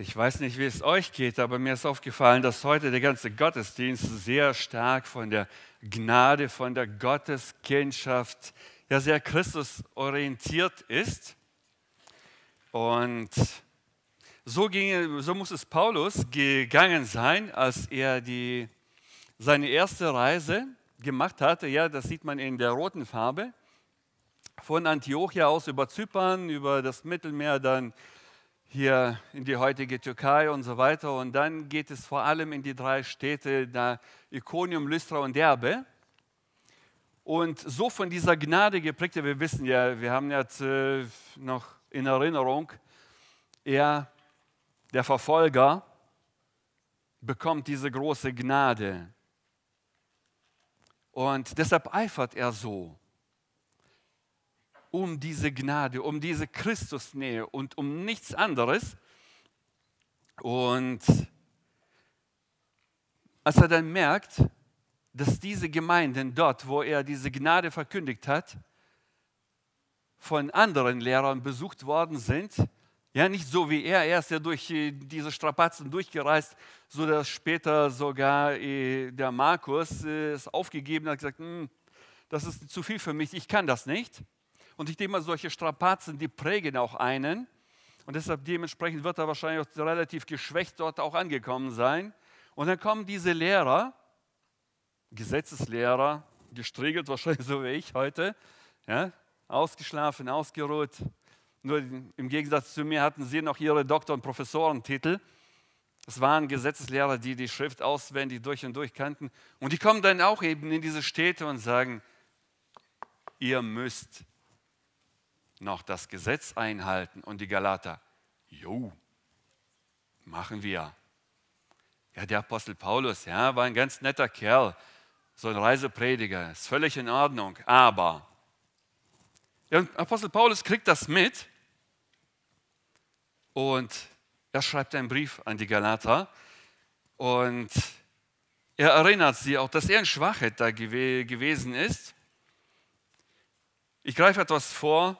Ich weiß nicht, wie es euch geht, aber mir ist aufgefallen, dass heute der ganze Gottesdienst sehr stark von der Gnade, von der Gotteskindschaft, ja sehr Christus orientiert ist. Und so, ging, so muss es Paulus gegangen sein, als er die, seine erste Reise gemacht hatte. Ja, das sieht man in der roten Farbe. Von Antiochia aus über Zypern, über das Mittelmeer, dann hier in die heutige Türkei und so weiter. Und dann geht es vor allem in die drei Städte, da Iconium, Lystra und Derbe. Und so von dieser Gnade geprägt, wir wissen ja, wir haben jetzt noch in Erinnerung, er, der Verfolger, bekommt diese große Gnade. Und deshalb eifert er so um diese Gnade, um diese Christusnähe und um nichts anderes. Und als er dann merkt, dass diese Gemeinden dort, wo er diese Gnade verkündigt hat, von anderen Lehrern besucht worden sind, ja, nicht so wie er, er ist ja durch äh, diese Strapazen durchgereist, so dass später sogar äh, der Markus äh, es aufgegeben hat, gesagt, hm, das ist zu viel für mich, ich kann das nicht. Und ich denke mal, solche Strapazen, die prägen auch einen. Und deshalb dementsprechend wird er wahrscheinlich auch relativ geschwächt dort auch angekommen sein. Und dann kommen diese Lehrer, Gesetzeslehrer, gestriegelt wahrscheinlich so wie ich heute, ja, ausgeschlafen, ausgeruht. Nur im Gegensatz zu mir hatten sie noch ihre Doktor- und Professorentitel. Es waren Gesetzeslehrer, die die Schrift auswendig durch und durch kannten. Und die kommen dann auch eben in diese Städte und sagen, ihr müsst noch das Gesetz einhalten? Und die Galater, jo, machen wir. Ja, der Apostel Paulus, ja, war ein ganz netter Kerl, so ein Reiseprediger, ist völlig in Ordnung, aber ja, Apostel Paulus kriegt das mit und er schreibt einen Brief an die Galater und er erinnert sie auch, dass er in Schwachheit da gewesen ist. Ich greife etwas vor,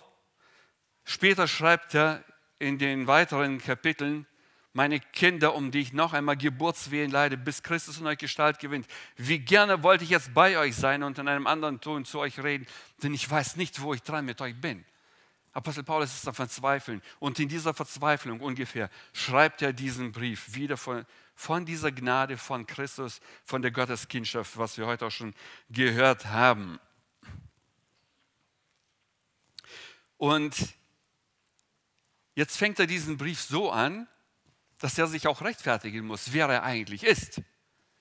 Später schreibt er in den weiteren Kapiteln, meine Kinder, um die ich noch einmal Geburtswehen leide, bis Christus in euch Gestalt gewinnt. Wie gerne wollte ich jetzt bei euch sein und in einem anderen Ton zu euch reden, denn ich weiß nicht, wo ich dran mit euch bin. Apostel Paulus ist am Verzweifeln und in dieser Verzweiflung ungefähr schreibt er diesen Brief wieder von, von dieser Gnade von Christus, von der Gotteskindschaft, was wir heute auch schon gehört haben. Und Jetzt fängt er diesen Brief so an, dass er sich auch rechtfertigen muss, wer er eigentlich ist.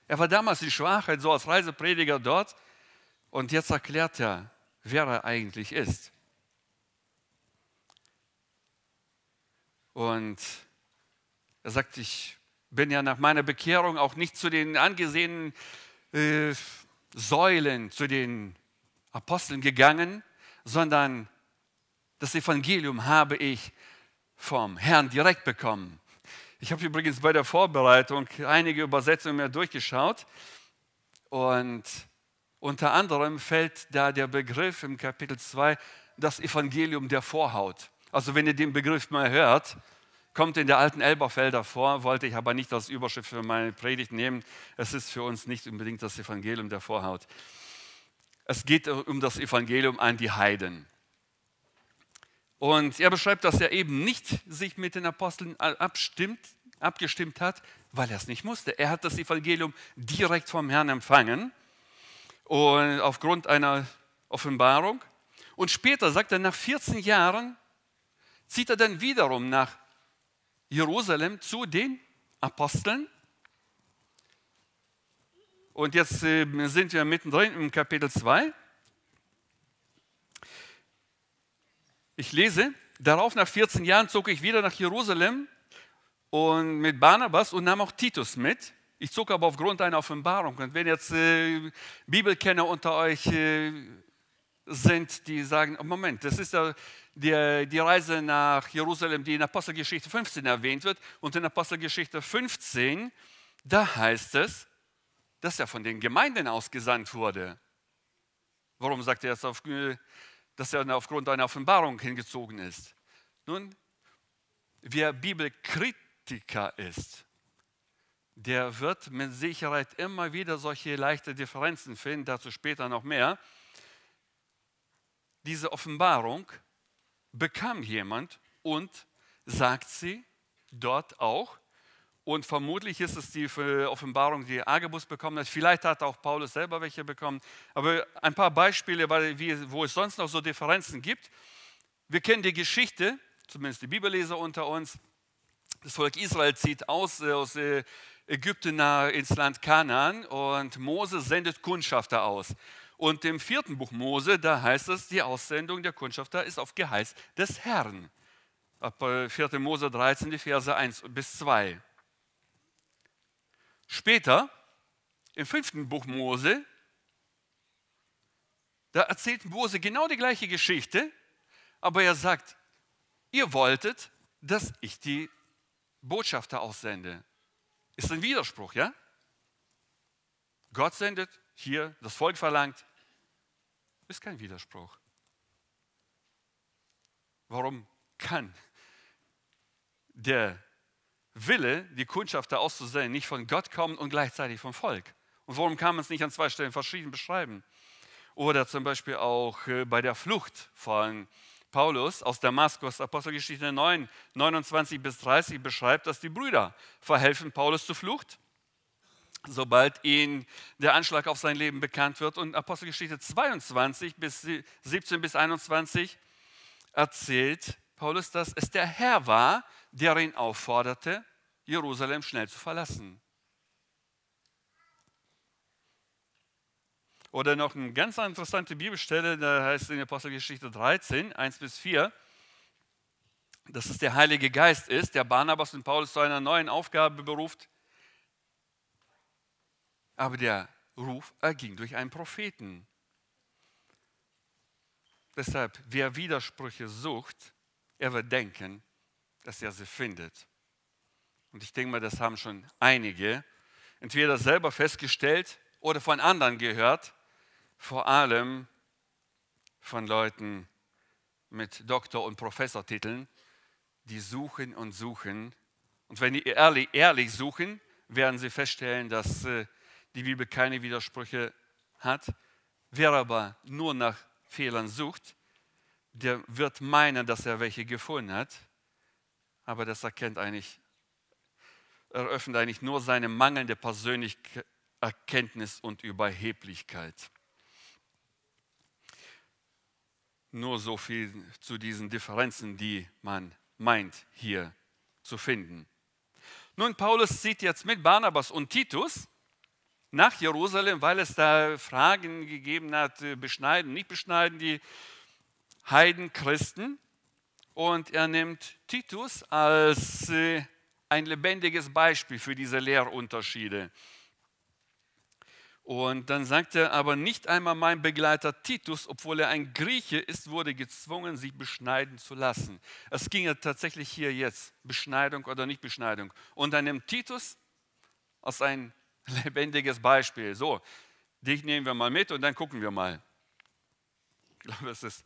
Er war damals in Schwachheit, so als Reiseprediger dort, und jetzt erklärt er, wer er eigentlich ist. Und er sagt, ich bin ja nach meiner Bekehrung auch nicht zu den angesehenen äh, Säulen, zu den Aposteln gegangen, sondern das Evangelium habe ich vom Herrn direkt bekommen. Ich habe übrigens bei der Vorbereitung einige Übersetzungen mehr durchgeschaut und unter anderem fällt da der Begriff im Kapitel 2 das Evangelium der Vorhaut. Also wenn ihr den Begriff mal hört, kommt in der alten Elberfelder vor, wollte ich aber nicht als Überschrift für meine Predigt nehmen. Es ist für uns nicht unbedingt das Evangelium der Vorhaut. Es geht um das Evangelium an die Heiden. Und er beschreibt, dass er eben nicht sich mit den Aposteln abstimmt, abgestimmt hat, weil er es nicht musste. Er hat das Evangelium direkt vom Herrn empfangen und aufgrund einer Offenbarung. Und später sagt er, nach 14 Jahren zieht er dann wiederum nach Jerusalem zu den Aposteln. Und jetzt äh, sind wir mittendrin im Kapitel 2. Ich lese, darauf nach 14 Jahren zog ich wieder nach Jerusalem und mit Barnabas und nahm auch Titus mit. Ich zog aber aufgrund einer Offenbarung. Und wenn jetzt äh, Bibelkenner unter euch äh, sind, die sagen, oh Moment, das ist ja die, die Reise nach Jerusalem, die in Apostelgeschichte 15 erwähnt wird. Und in Apostelgeschichte 15, da heißt es, dass er von den Gemeinden ausgesandt wurde. Warum sagt er jetzt auf, äh, dass er aufgrund einer Offenbarung hingezogen ist. Nun, wer Bibelkritisch Praktiker ist, der wird mit Sicherheit immer wieder solche leichte Differenzen finden, dazu später noch mehr. Diese Offenbarung bekam jemand und sagt sie dort auch. Und vermutlich ist es die Offenbarung, die Agabus bekommen hat. Vielleicht hat auch Paulus selber welche bekommen. Aber ein paar Beispiele, wo es sonst noch so Differenzen gibt. Wir kennen die Geschichte, zumindest die Bibelleser unter uns. Das Volk Israel zieht aus äh, aus äh, Ägypten ins Land Kanaan und Mose sendet Kundschafter aus. Und im vierten Buch Mose, da heißt es, die Aussendung der Kundschafter ist auf Geheiß des Herrn. Ab 4. Äh, Mose 13, die Verse 1 bis 2. Später, im fünften Buch Mose, da erzählt Mose genau die gleiche Geschichte, aber er sagt, ihr wolltet, dass ich die Botschafter aussende. Ist ein Widerspruch, ja? Gott sendet, hier das Volk verlangt, ist kein Widerspruch. Warum kann der Wille, die Kundschafter auszusenden, nicht von Gott kommen und gleichzeitig vom Volk? Und warum kann man es nicht an zwei Stellen verschieden beschreiben? Oder zum Beispiel auch äh, bei der Flucht von Paulus aus Damaskus, Apostelgeschichte 9, 29 bis 30 beschreibt, dass die Brüder verhelfen Paulus zur Flucht, sobald ihnen der Anschlag auf sein Leben bekannt wird. Und Apostelgeschichte 22 bis 17 bis 21 erzählt Paulus, dass es der Herr war, der ihn aufforderte, Jerusalem schnell zu verlassen. Oder noch eine ganz interessante Bibelstelle, da heißt es in Apostelgeschichte 13, 1 bis 4, dass es der Heilige Geist ist, der Barnabas und Paulus zu einer neuen Aufgabe beruft. Aber der Ruf erging durch einen Propheten. Deshalb, wer Widersprüche sucht, er wird denken, dass er sie findet. Und ich denke mal, das haben schon einige entweder selber festgestellt oder von anderen gehört vor allem von Leuten mit Doktor- und Professortiteln, die suchen und suchen. Und wenn die ehrlich, ehrlich suchen, werden sie feststellen, dass äh, die Bibel keine Widersprüche hat. Wer aber nur nach Fehlern sucht, der wird meinen, dass er welche gefunden hat, aber das erkennt eigentlich, eröffnet eigentlich nur seine mangelnde persönliche Erkenntnis und Überheblichkeit. Nur so viel zu diesen Differenzen, die man meint hier zu finden. Nun, Paulus zieht jetzt mit Barnabas und Titus nach Jerusalem, weil es da Fragen gegeben hat, beschneiden, nicht beschneiden die Heidenchristen. Und er nimmt Titus als äh, ein lebendiges Beispiel für diese Lehrunterschiede. Und dann sagt er, aber nicht einmal mein Begleiter Titus, obwohl er ein Grieche ist, wurde gezwungen, sich beschneiden zu lassen. Es ging ja tatsächlich hier jetzt, Beschneidung oder nicht Beschneidung. Und dann nimmt Titus als ein lebendiges Beispiel. So, dich nehmen wir mal mit und dann gucken wir mal. Ich glaube, es ist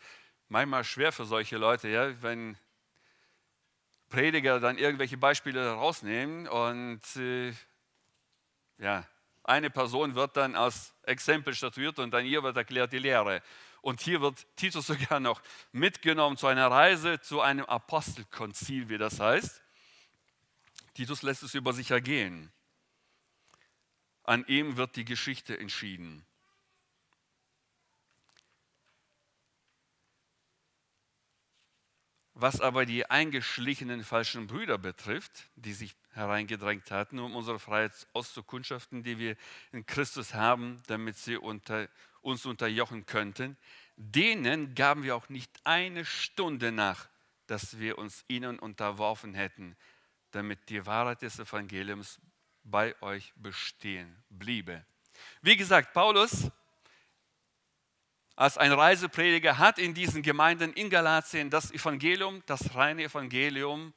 manchmal schwer für solche Leute, ja, wenn Prediger dann irgendwelche Beispiele rausnehmen und äh, ja, eine Person wird dann als Exempel statuiert und dann hier wird erklärt die Lehre. Und hier wird Titus sogar noch mitgenommen zu einer Reise zu einem Apostelkonzil, wie das heißt. Titus lässt es über sich ergehen. An ihm wird die Geschichte entschieden. Was aber die eingeschlichenen falschen Brüder betrifft, die sich hereingedrängt hatten, um unsere Freiheit auszukundschaften, die wir in Christus haben, damit sie unter, uns unterjochen könnten, denen gaben wir auch nicht eine Stunde nach, dass wir uns ihnen unterworfen hätten, damit die Wahrheit des Evangeliums bei euch bestehen bliebe. Wie gesagt, Paulus als ein Reiseprediger hat in diesen Gemeinden in Galatien das Evangelium, das reine Evangelium,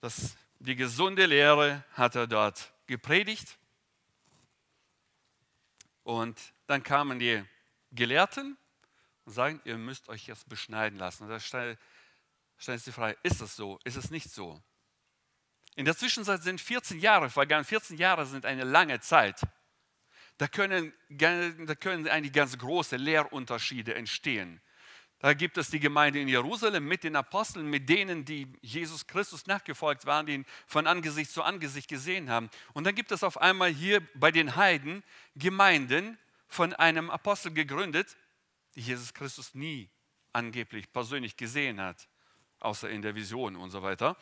das, die gesunde Lehre hat er dort gepredigt. Und dann kamen die Gelehrten und sagen, ihr müsst euch jetzt beschneiden lassen. Und da stellt sich die Frage, ist es so, ist es nicht so? In der Zwischenzeit sind 14 Jahre vergangen. 14 Jahre sind eine lange Zeit. Da können, da können eigentlich ganz große Lehrunterschiede entstehen. Da gibt es die Gemeinde in Jerusalem mit den Aposteln, mit denen, die Jesus Christus nachgefolgt waren, die ihn von Angesicht zu Angesicht gesehen haben. Und dann gibt es auf einmal hier bei den Heiden Gemeinden von einem Apostel gegründet, die Jesus Christus nie angeblich persönlich gesehen hat, außer in der Vision und so weiter.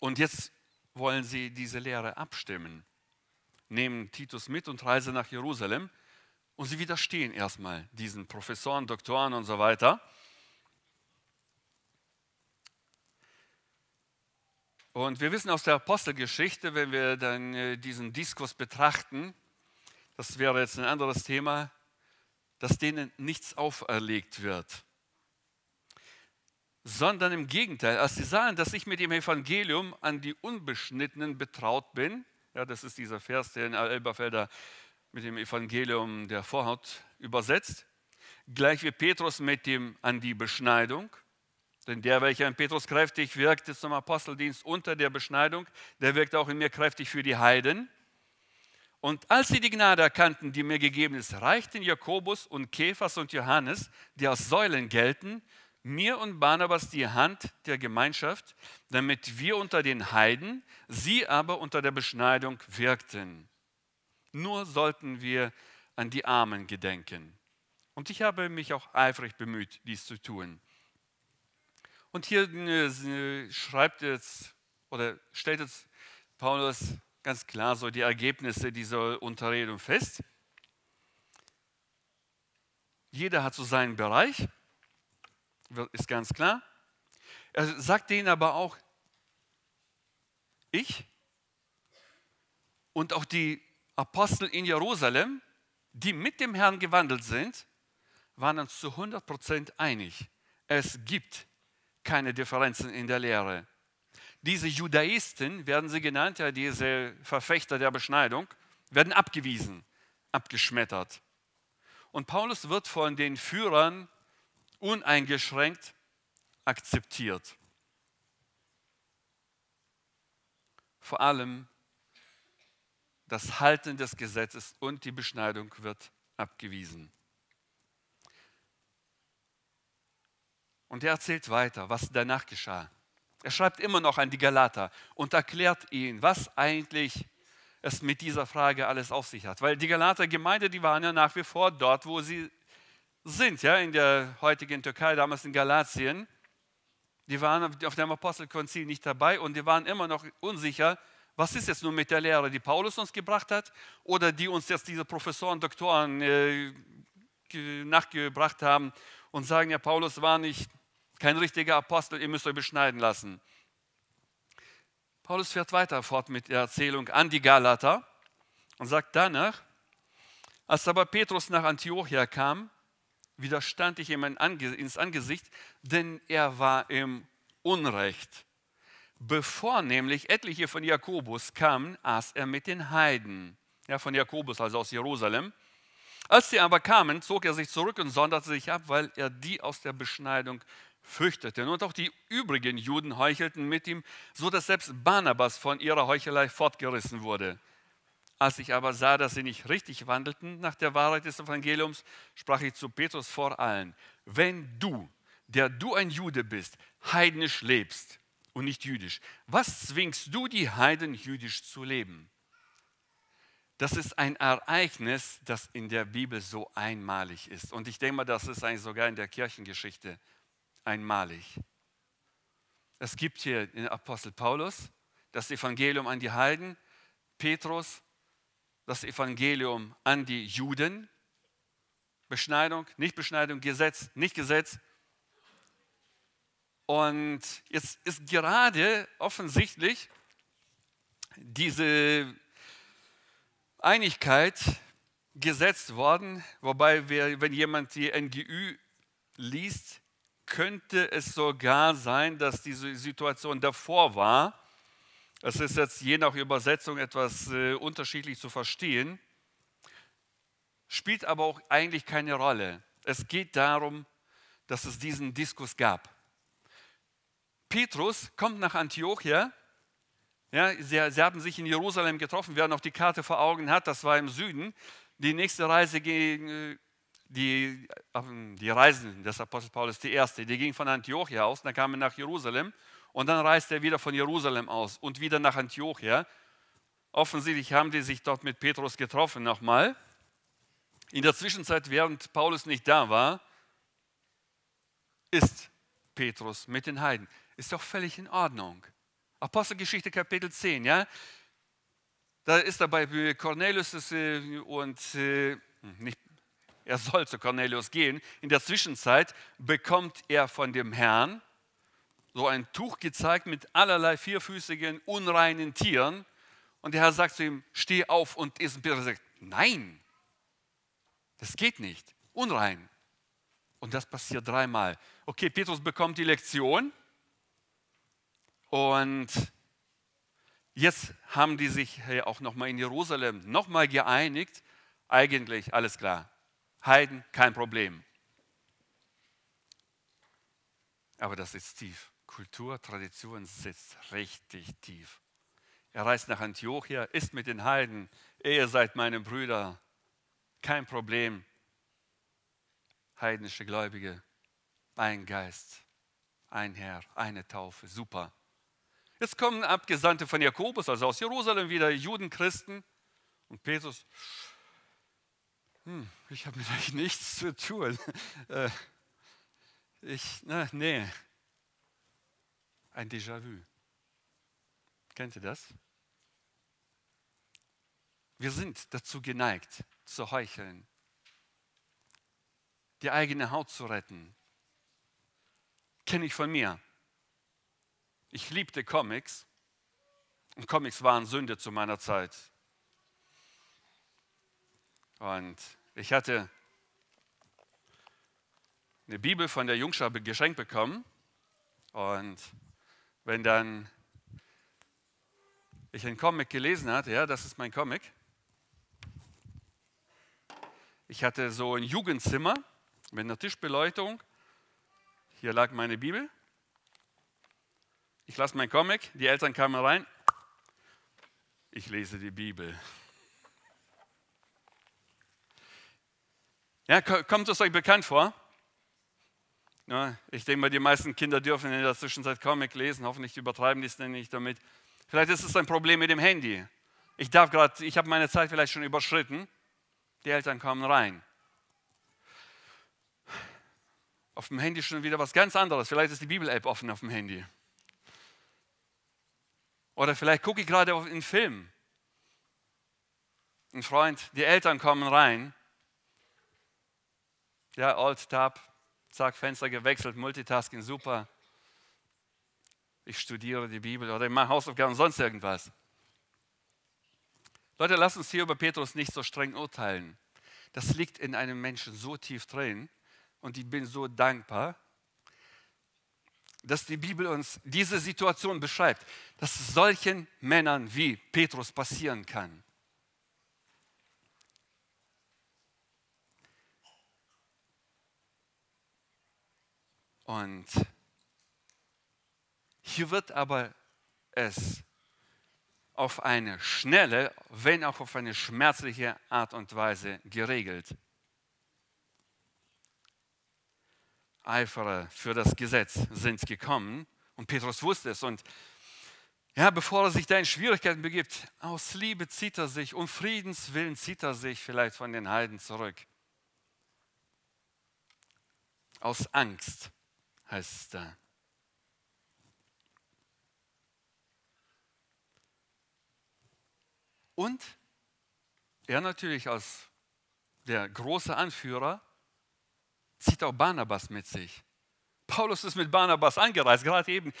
Und jetzt wollen sie diese Lehre abstimmen, nehmen Titus mit und reisen nach Jerusalem und sie widerstehen erstmal diesen Professoren, Doktoren und so weiter. Und wir wissen aus der Apostelgeschichte, wenn wir dann äh, diesen Diskurs betrachten, das wäre jetzt ein anderes Thema, dass denen nichts auferlegt wird. Sondern im Gegenteil, als sie sahen, dass ich mit dem Evangelium an die Unbeschnittenen betraut bin, ja, das ist dieser Vers, der in Elberfelder mit dem Evangelium der Vorhaut übersetzt, gleich wie Petrus mit dem an die Beschneidung. Denn der, welcher in Petrus kräftig wirkte zum Aposteldienst unter der Beschneidung, der wirkt auch in mir kräftig für die Heiden. Und als sie die Gnade erkannten, die mir gegeben ist, reichten Jakobus und Kephas und Johannes, die als Säulen gelten, mir und Barnabas die Hand der Gemeinschaft, damit wir unter den Heiden, sie aber unter der Beschneidung wirkten. Nur sollten wir an die Armen gedenken. Und ich habe mich auch eifrig bemüht, dies zu tun. Und hier äh, schreibt jetzt oder stellt jetzt Paulus ganz klar so die Ergebnisse dieser Unterredung fest. Jeder hat so seinen Bereich, ist ganz klar. Er sagt denen aber auch, ich und auch die Apostel in Jerusalem, die mit dem Herrn gewandelt sind, waren uns zu 100% einig. Es gibt keine Differenzen in der Lehre. Diese Judaisten, werden sie genannt, ja, diese Verfechter der Beschneidung, werden abgewiesen, abgeschmettert. Und Paulus wird von den Führern uneingeschränkt akzeptiert. Vor allem das Halten des Gesetzes und die Beschneidung wird abgewiesen. Und er erzählt weiter, was danach geschah. Er schreibt immer noch an die Galater und erklärt ihnen, was eigentlich es mit dieser Frage alles auf sich hat. Weil die Galater Gemeinde, die waren ja nach wie vor dort, wo sie sind, ja, in der heutigen Türkei, damals in Galatien. Die waren auf dem Apostelkonzil nicht dabei und die waren immer noch unsicher, was ist jetzt nun mit der Lehre, die Paulus uns gebracht hat oder die uns jetzt diese Professoren, Doktoren äh, nachgebracht haben und sagen, ja, Paulus war nicht kein richtiger Apostel, ihr müsst euch beschneiden lassen. Paulus fährt weiter fort mit der Erzählung an die Galater und sagt danach, als aber Petrus nach Antiochia kam, widerstand ich ihm ins Angesicht, denn er war im Unrecht. Bevor nämlich etliche von Jakobus kamen, aß er mit den Heiden. Ja, von Jakobus, also aus Jerusalem. Als sie aber kamen, zog er sich zurück und sonderte sich ab, weil er die aus der Beschneidung fürchtete. Und auch die übrigen Juden heuchelten mit ihm, so dass selbst Barnabas von ihrer Heuchelei fortgerissen wurde. Als ich aber sah, dass sie nicht richtig wandelten nach der Wahrheit des Evangeliums, sprach ich zu Petrus vor allen, wenn du, der du ein Jude bist, heidnisch lebst und nicht jüdisch. Was zwingst du die Heiden jüdisch zu leben? Das ist ein Ereignis, das in der Bibel so einmalig ist. Und ich denke mal, das ist eigentlich sogar in der Kirchengeschichte einmalig. Es gibt hier den Apostel Paulus, das Evangelium an die Heiden, Petrus, das Evangelium an die Juden, Beschneidung, nicht Beschneidung, Gesetz, nicht Gesetz, und jetzt ist gerade offensichtlich diese Einigkeit gesetzt worden, wobei wir, wenn jemand die NGÜ liest, könnte es sogar sein, dass diese Situation davor war. Es ist jetzt je nach Übersetzung etwas äh, unterschiedlich zu verstehen, spielt aber auch eigentlich keine Rolle. Es geht darum, dass es diesen Diskus gab. Petrus kommt nach Antiochia Ja, sie, sie haben sich in Jerusalem getroffen. Wer noch die Karte vor Augen hat, das war im Süden. Die nächste Reise ging, äh, die, die Reisen des Apostels Paulus, die erste, die ging von Antiochia aus, dann kam er nach Jerusalem und dann reiste er wieder von Jerusalem aus und wieder nach Antiochia. Offensichtlich haben die sich dort mit Petrus getroffen nochmal. In der Zwischenzeit, während Paulus nicht da war, ist Petrus mit den Heiden. Ist doch völlig in Ordnung. Apostelgeschichte Kapitel 10, ja. Da ist er bei Cornelius äh, und äh, nicht, er soll zu Cornelius gehen. In der Zwischenzeit bekommt er von dem Herrn so ein Tuch gezeigt mit allerlei vierfüßigen, unreinen Tieren. Und der Herr sagt zu ihm, steh auf und iss. Und Peter sagt, nein, das geht nicht, unrein. Und das passiert dreimal. Okay, Petrus bekommt die Lektion und jetzt haben die sich auch nochmal in Jerusalem nochmal geeinigt. Eigentlich alles klar. Heiden, kein Problem. Aber das ist tief. Kultur, Tradition sitzt richtig tief. Er reist nach Antiochia, ist mit den Heiden. Ihr seid meine Brüder. Kein Problem. Heidnische Gläubige, ein Geist, ein Herr, eine Taufe. Super. Jetzt kommen Abgesandte von Jakobus, also aus Jerusalem, wieder Judenchristen. Und Petrus, hm, ich habe mit euch nichts zu tun. Äh, ich, na, nee, ein Déjà-vu. Kennt ihr das? Wir sind dazu geneigt, zu heucheln, die eigene Haut zu retten. Kenne ich von mir. Ich liebte Comics und Comics waren Sünde zu meiner Zeit. Und ich hatte eine Bibel von der Jungschar geschenkt bekommen und wenn dann ich einen Comic gelesen hatte, ja, das ist mein Comic. Ich hatte so ein Jugendzimmer mit einer Tischbeleuchtung. Hier lag meine Bibel. Ich lasse meinen Comic, die Eltern kamen rein. Ich lese die Bibel. Ja, kommt es euch bekannt vor? Ja, ich denke mal, die meisten Kinder dürfen in der Zwischenzeit Comic lesen. Hoffentlich übertreiben die es nicht damit. Vielleicht ist es ein Problem mit dem Handy. Ich darf gerade, ich habe meine Zeit vielleicht schon überschritten. Die Eltern kommen rein. Auf dem Handy schon wieder was ganz anderes. Vielleicht ist die Bibel-App offen auf dem Handy. Oder vielleicht gucke ich gerade auf einen Film. Ein Freund, die Eltern kommen rein. Ja, Alt-Tab, zack, Fenster gewechselt, Multitasking, super. Ich studiere die Bibel oder ich mache Hausaufgaben sonst irgendwas. Leute, lasst uns hier über Petrus nicht so streng urteilen. Das liegt in einem Menschen so tief drin und ich bin so dankbar, dass die Bibel uns diese Situation beschreibt, dass solchen Männern wie Petrus passieren kann. Und hier wird aber es auf eine schnelle, wenn auch auf eine schmerzliche Art und Weise geregelt. Eiferer für das Gesetz sind gekommen und Petrus wusste es. Und ja, bevor er sich da in Schwierigkeiten begibt, aus Liebe zieht er sich, um Friedens willen zieht er sich vielleicht von den Heiden zurück. Aus Angst heißt es da. Und er natürlich als der große Anführer zieht auch Barnabas mit sich. Paulus ist mit Barnabas angereist, gerade eben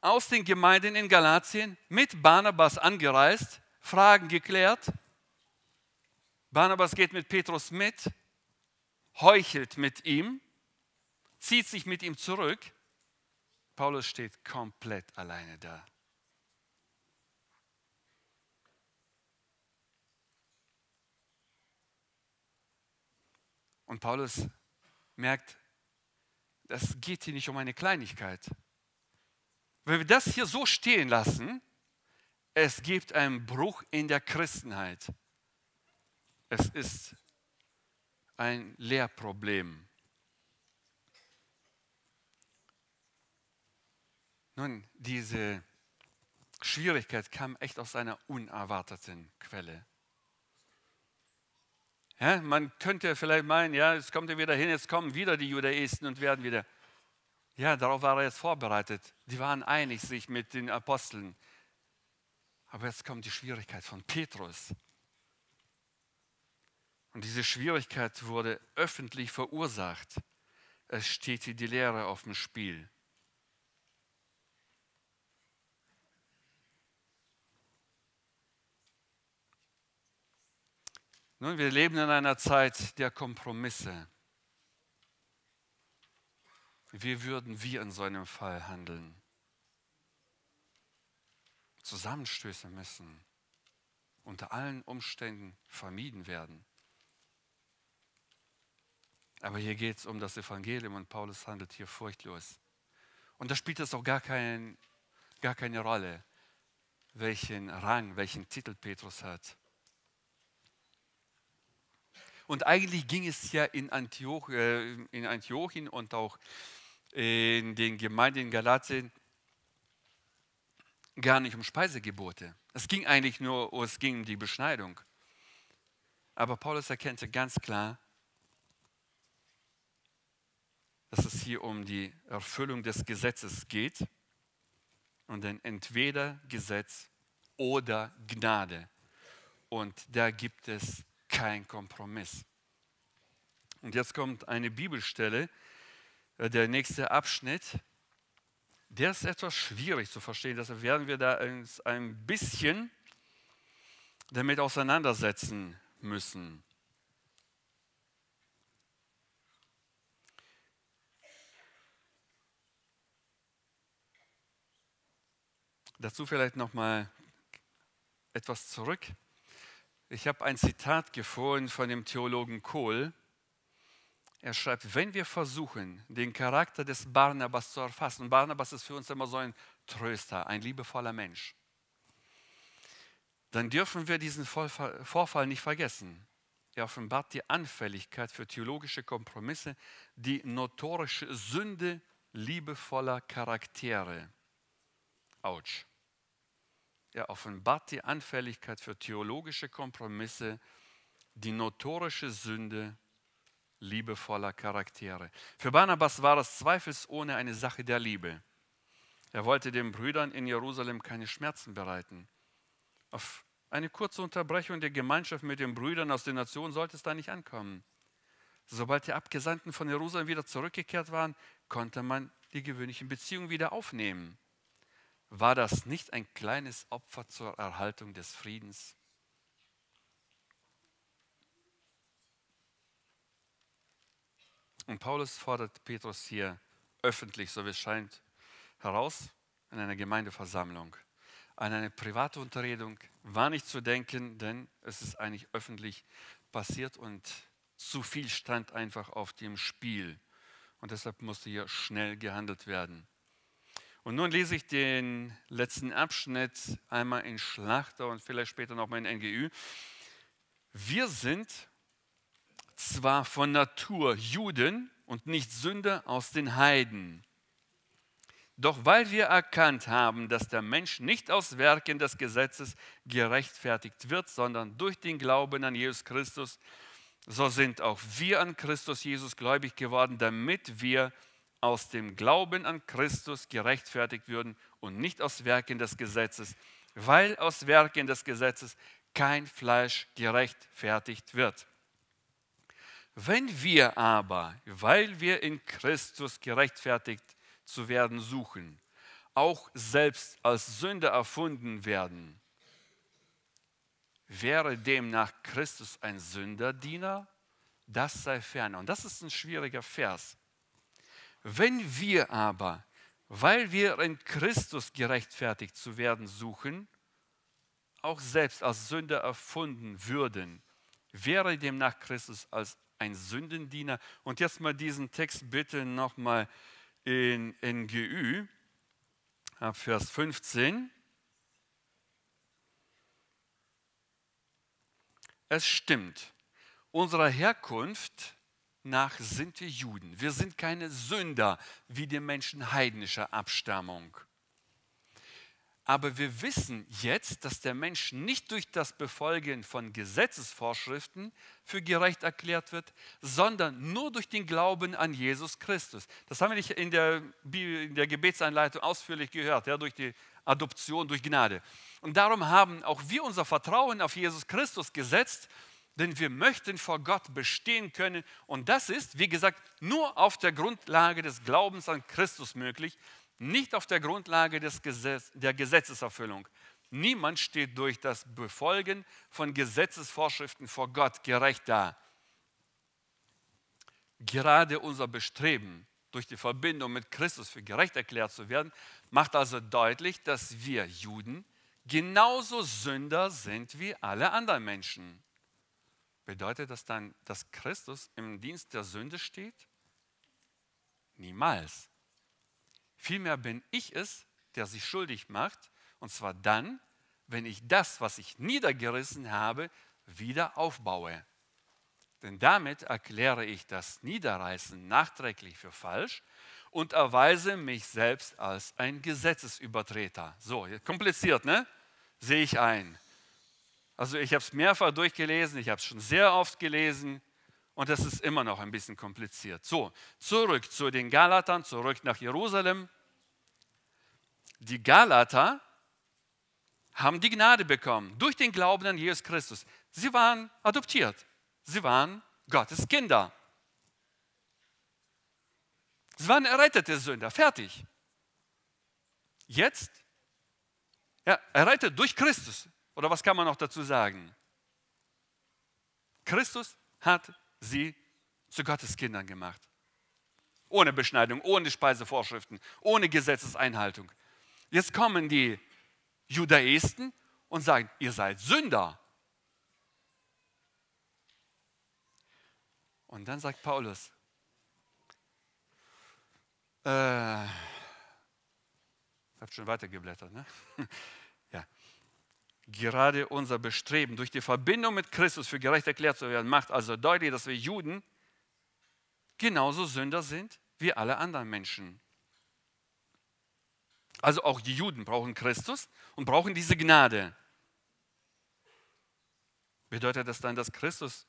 aus den Gemeinden in Galatien mit Barnabas angereist, Fragen geklärt. Barnabas geht mit Petrus mit, heuchelt mit ihm, zieht sich mit ihm zurück. Paulus steht komplett alleine da. Und Paulus merkt, das geht hier nicht um eine Kleinigkeit. Wenn wir das hier so stehen lassen, Es gibt einen Bruch in der Christenheit. Es ist ein Lehrproblem. Nun, diese Schwierigkeit kam echt aus einer unerwarteten Quelle. Ja, man könnte vielleicht meinen, ja, jetzt kommt er wieder hin, jetzt kommen wieder die Judaisten und werden wieder. Ja, darauf war er jetzt vorbereitet. Die waren einig sich mit den Aposteln. Aber jetzt kommt die Schwierigkeit von Petrus. Und diese Schwierigkeit wurde öffentlich verursacht. Es steht die Lehre auf dem Spiel. Nun, wir leben in einer Zeit der Kompromisse. Wie würden wir in so einem Fall handeln? Zusammenstöße müssen unter allen Umständen vermieden werden. Aber hier geht es um das Evangelium und Paulus handelt hier furchtlos. Und da spielt es auch gar, kein, gar keine Rolle, welchen Rang, welchen Titel Petrus hat. Und eigentlich ging es ja in, Antioch, äh, in Antiochien und auch in den Gemeinden in Galatien gar nicht um Speisegebote. Es ging eigentlich nur, es ging um die Beschneidung. Aber Paulus erkannte ganz klar, dass es hier um die Erfüllung des Gesetzes geht und dann entweder Gesetz oder Gnade. Und da gibt es kein Kompromiss. Und jetzt kommt eine Bibelstelle, äh, der nächste Abschnitt. Der ist etwas schwierig zu verstehen, deshalb werden wir da uns ein bisschen damit auseinandersetzen müssen. Dazu vielleicht noch mal etwas zurück. Ich habe ein Zitat gefunden von dem Theologen Kohl. Er schreibt, wenn wir versuchen, den Charakter des Barnabas zu erfassen, Barnabas ist für uns immer so ein Tröster, ein liebevoller Mensch, dann dürfen wir diesen Vorfall nicht vergessen. Er offenbart die Anfälligkeit für theologische Kompromisse, die notorische Sünde liebevoller Charaktere. Autsch. Er offenbart die Anfälligkeit für theologische Kompromisse, die notorische Sünde liebevoller Charaktere. Für Barnabas war es zweifelsohne eine Sache der Liebe. Er wollte den Brüdern in Jerusalem keine Schmerzen bereiten. Auf eine kurze Unterbrechung der Gemeinschaft mit den Brüdern aus den Nationen sollte es da nicht ankommen. Sobald die Abgesandten von Jerusalem wieder zurückgekehrt waren, konnte man die gewöhnlichen Beziehungen wieder aufnehmen. War das nicht ein kleines Opfer zur Erhaltung des Friedens? Und Paulus fordert Petrus hier öffentlich, so wie es scheint, heraus in einer Gemeindeversammlung. An eine private Unterredung war nicht zu denken, denn es ist eigentlich öffentlich passiert und zu viel stand einfach auf dem Spiel. Und deshalb musste hier schnell gehandelt werden. Und nun lese ich den letzten Abschnitt einmal in Schlachter und vielleicht später nochmal in NGÜ. Wir sind zwar von Natur Juden und nicht Sünder aus den Heiden. Doch weil wir erkannt haben, dass der Mensch nicht aus Werken des Gesetzes gerechtfertigt wird, sondern durch den Glauben an Jesus Christus, so sind auch wir an Christus Jesus gläubig geworden, damit wir aus dem Glauben an Christus gerechtfertigt würden und nicht aus Werken des Gesetzes, weil aus Werken des Gesetzes kein Fleisch gerechtfertigt wird. Wenn wir aber, weil wir in Christus gerechtfertigt zu werden suchen, auch selbst als Sünder erfunden werden, wäre demnach Christus ein Sünderdiener? Das sei fern. Und das ist ein schwieriger Vers. Wenn wir aber, weil wir in Christus gerechtfertigt zu werden suchen, auch selbst als Sünder erfunden würden, wäre demnach Christus als ein Sündendiener. Und jetzt mal diesen Text bitte nochmal in NGÜ, ab Vers 15. Es stimmt, unsere Herkunft nach sind wir Juden. Wir sind keine Sünder wie die Menschen heidnischer Abstammung. Aber wir wissen jetzt, dass der Mensch nicht durch das Befolgen von Gesetzesvorschriften für gerecht erklärt wird, sondern nur durch den Glauben an Jesus Christus. Das haben wir nicht in der, in der Gebetseinleitung ausführlich gehört, ja, durch die Adoption, durch Gnade. Und darum haben auch wir unser Vertrauen auf Jesus Christus gesetzt, denn wir möchten vor Gott bestehen können. Und das ist, wie gesagt, nur auf der Grundlage des Glaubens an Christus möglich nicht auf der Grundlage des Gesetz, der Gesetzeserfüllung. Niemand steht durch das Befolgen von Gesetzesvorschriften vor Gott gerecht da. Gerade unser Bestreben, durch die Verbindung mit Christus für gerecht erklärt zu werden, macht also deutlich, dass wir Juden genauso Sünder sind wie alle anderen Menschen. Bedeutet das dann, dass Christus im Dienst der Sünde steht? Niemals. Vielmehr bin ich es, der sich schuldig macht, und zwar dann, wenn ich das, was ich niedergerissen habe, wieder aufbaue. Denn damit erkläre ich das Niederreißen nachträglich für falsch und erweise mich selbst als ein Gesetzesübertreter. So, kompliziert, ne? Sehe ich ein. Also ich habe es mehrfach durchgelesen, ich habe es schon sehr oft gelesen und das ist immer noch ein bisschen kompliziert. So, zurück zu den Galatern, zurück nach Jerusalem. Die Galater haben die Gnade bekommen durch den Glauben an Jesus Christus. Sie waren adoptiert. Sie waren Gottes Kinder. Sie waren errettete Sünder. Fertig. Jetzt, ja, errettet durch Christus. Oder was kann man noch dazu sagen? Christus hat sie zu Gottes Kindern gemacht. Ohne Beschneidung, ohne Speisevorschriften, ohne Gesetzeseinhaltung. Jetzt kommen die Judaisten und sagen, ihr seid Sünder. Und dann sagt Paulus, äh, ich habe schon weitergeblättert, ne? Gerade unser Bestreben, durch die Verbindung mit Christus für gerecht erklärt zu werden, macht also deutlich, dass wir Juden genauso Sünder sind wie alle anderen Menschen. Also auch die Juden brauchen Christus und brauchen diese Gnade. Bedeutet das dann, dass Christus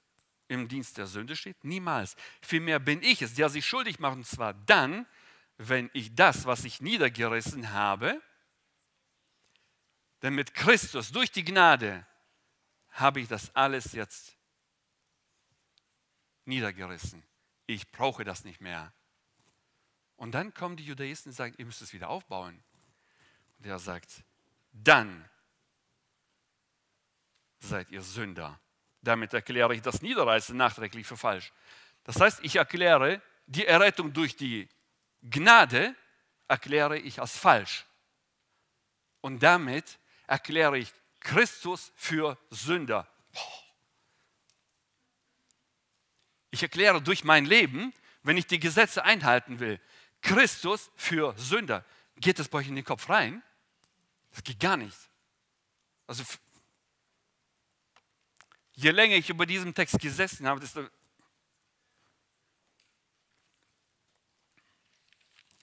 im Dienst der Sünde steht? Niemals. Vielmehr bin ich es, der sich schuldig macht, und zwar dann, wenn ich das, was ich niedergerissen habe, denn mit Christus durch die Gnade habe ich das alles jetzt niedergerissen. Ich brauche das nicht mehr. Und dann kommen die Judaisten und sagen, ihr müsst es wieder aufbauen. Und er sagt, dann seid ihr Sünder. Damit erkläre ich das Niederreißen nachträglich für falsch. Das heißt, ich erkläre die Errettung durch die Gnade, erkläre ich als falsch. Und damit erkläre ich Christus für Sünder. Ich erkläre durch mein Leben, wenn ich die Gesetze einhalten will, Christus für Sünder. Geht das bei euch in den Kopf rein? Das geht gar nicht. Also je länger ich über diesen Text gesessen habe, desto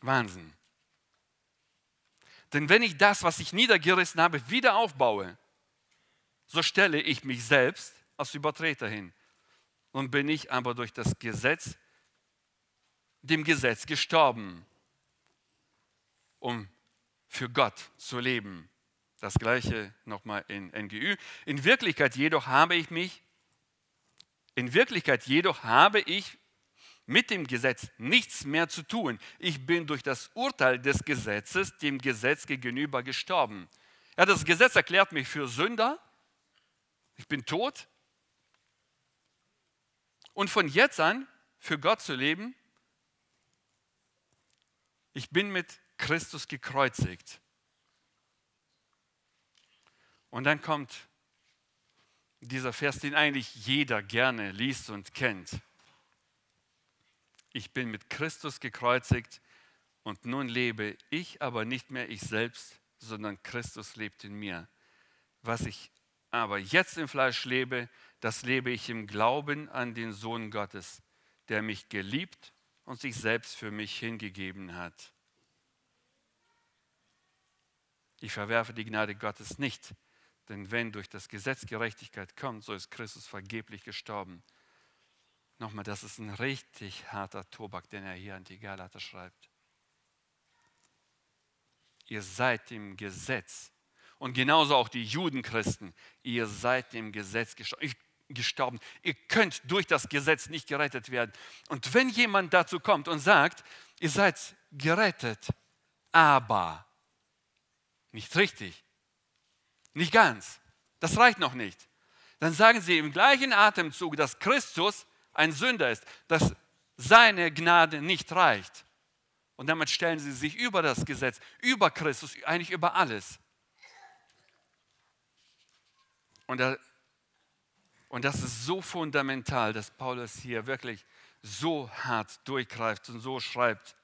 Wahnsinn. Denn wenn ich das, was ich niedergerissen habe, wieder aufbaue, so stelle ich mich selbst als Übertreter hin. Und bin ich aber durch das Gesetz, dem Gesetz gestorben, um für Gott zu leben. Das gleiche nochmal in NGÜ. In Wirklichkeit jedoch habe ich mich, in Wirklichkeit jedoch habe ich mit dem Gesetz nichts mehr zu tun. Ich bin durch das Urteil des Gesetzes dem Gesetz gegenüber gestorben. Ja, das Gesetz erklärt mich für Sünder. Ich bin tot. Und von jetzt an für Gott zu leben, ich bin mit Christus gekreuzigt. Und dann kommt dieser Vers, den eigentlich jeder gerne liest und kennt. Ich bin mit Christus gekreuzigt und nun lebe ich aber nicht mehr ich selbst, sondern Christus lebt in mir. Was ich aber jetzt im Fleisch lebe, das lebe ich im Glauben an den Sohn Gottes, der mich geliebt und sich selbst für mich hingegeben hat. Ich verwerfe die Gnade Gottes nicht, denn wenn durch das Gesetz Gerechtigkeit kommt, so ist Christus vergeblich gestorben. Nochmal, das ist ein richtig harter Tobak, den er hier an die Galater schreibt. Ihr seid dem Gesetz. Und genauso auch die Judenchristen. Ihr seid dem Gesetz gestorben. Ihr könnt durch das Gesetz nicht gerettet werden. Und wenn jemand dazu kommt und sagt, ihr seid gerettet, aber nicht richtig, nicht ganz, das reicht noch nicht, dann sagen sie im gleichen Atemzug, dass Christus ein Sünder ist, dass seine Gnade nicht reicht. Und damit stellen sie sich über das Gesetz, über Christus, eigentlich über alles. Und, da, und das ist so fundamental, dass Paulus hier wirklich so hart durchgreift und so schreibt.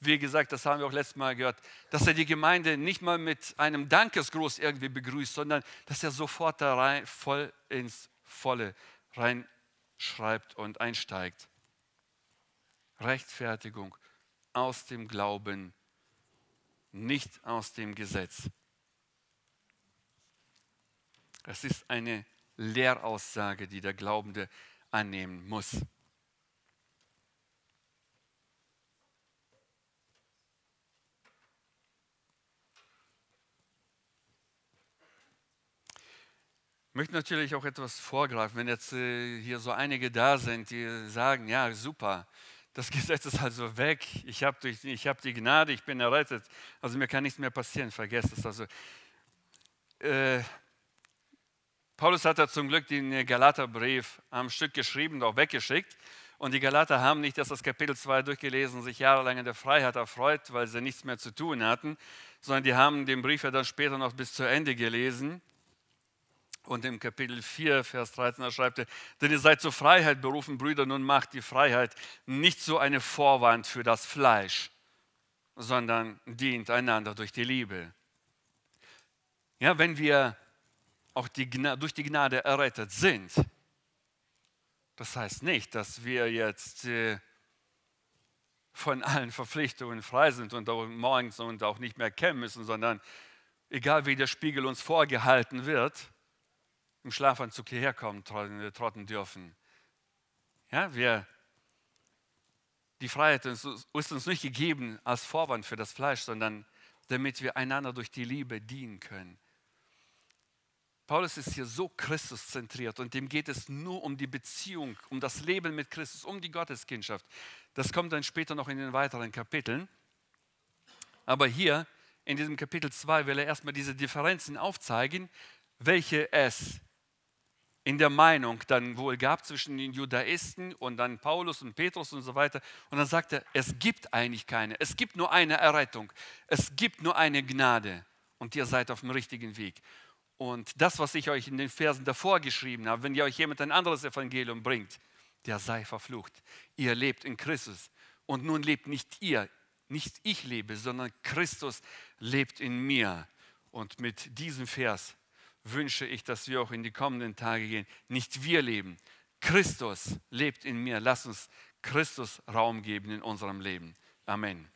Wie gesagt, das haben wir auch letztes Mal gehört, dass er die Gemeinde nicht mal mit einem Dankesgruß irgendwie begrüßt, sondern dass er sofort da rein, voll ins Volle reinschreibt und einsteigt. Rechtfertigung aus dem Glauben, nicht aus dem Gesetz. Es ist eine Lehraussage, die der Glaubende annehmen muss. Ich möchte natürlich auch etwas vorgreifen, wenn jetzt äh, hier so einige da sind, die sagen, ja super, das Gesetz ist also weg, ich habe hab die Gnade, ich bin errettet, also mir kann nichts mehr passieren, vergesst es. Also, äh, Paulus hat da zum Glück den Galaterbrief am Stück geschrieben, auch weggeschickt. Und die Galater haben nicht erst das Kapitel 2 durchgelesen und sich jahrelang in der Freiheit erfreut, weil sie nichts mehr zu tun hatten, sondern die haben den Brief ja dann später noch bis zu Ende gelesen. Und im Kapitel 4, Vers 13, da schreibt er, denn ihr seid zur Freiheit berufen, Brüder, nun macht die Freiheit nicht so eine Vorwand für das Fleisch, sondern dient einander durch die Liebe. Ja, wenn wir auch die, durch die Gnade errettet sind, das heißt nicht, dass wir jetzt äh, von allen Verpflichtungen frei sind und auch morgens und auch nicht mehr kämmen müssen, sondern egal wie der Spiegel uns vorgehalten wird, im Schlafanzug hierher kommen, trotten dürfen. Ja, wir, die Freiheit ist uns nicht gegeben als Vorwand für das Fleisch, sondern damit wir einander durch die Liebe dienen können. Paulus ist hier so Christuszentriert und dem geht es nur um die Beziehung, um das Leben mit Christus, um die Gotteskindschaft. Das kommt dann später noch in den weiteren Kapiteln. Aber hier in diesem Kapitel 2 will er erstmal diese Differenzen aufzeigen, welche es in der Meinung dann wohl gab zwischen den Judaisten und dann Paulus und Petrus und so weiter. Und dann sagt er, es gibt eigentlich keine, es gibt nur eine Errettung, es gibt nur eine Gnade und ihr seid auf dem richtigen Weg. Und das, was ich euch in den Versen davor geschrieben habe, wenn ihr euch jemand ein anderes Evangelium bringt, der sei verflucht. Ihr lebt in Christus. Und nun lebt nicht ihr, nicht ich lebe, sondern Christus lebt in mir. Und mit diesem Vers wünsche ich, dass wir auch in die kommenden Tage gehen. Nicht wir leben, Christus lebt in mir. Lass uns Christus Raum geben in unserem Leben. Amen.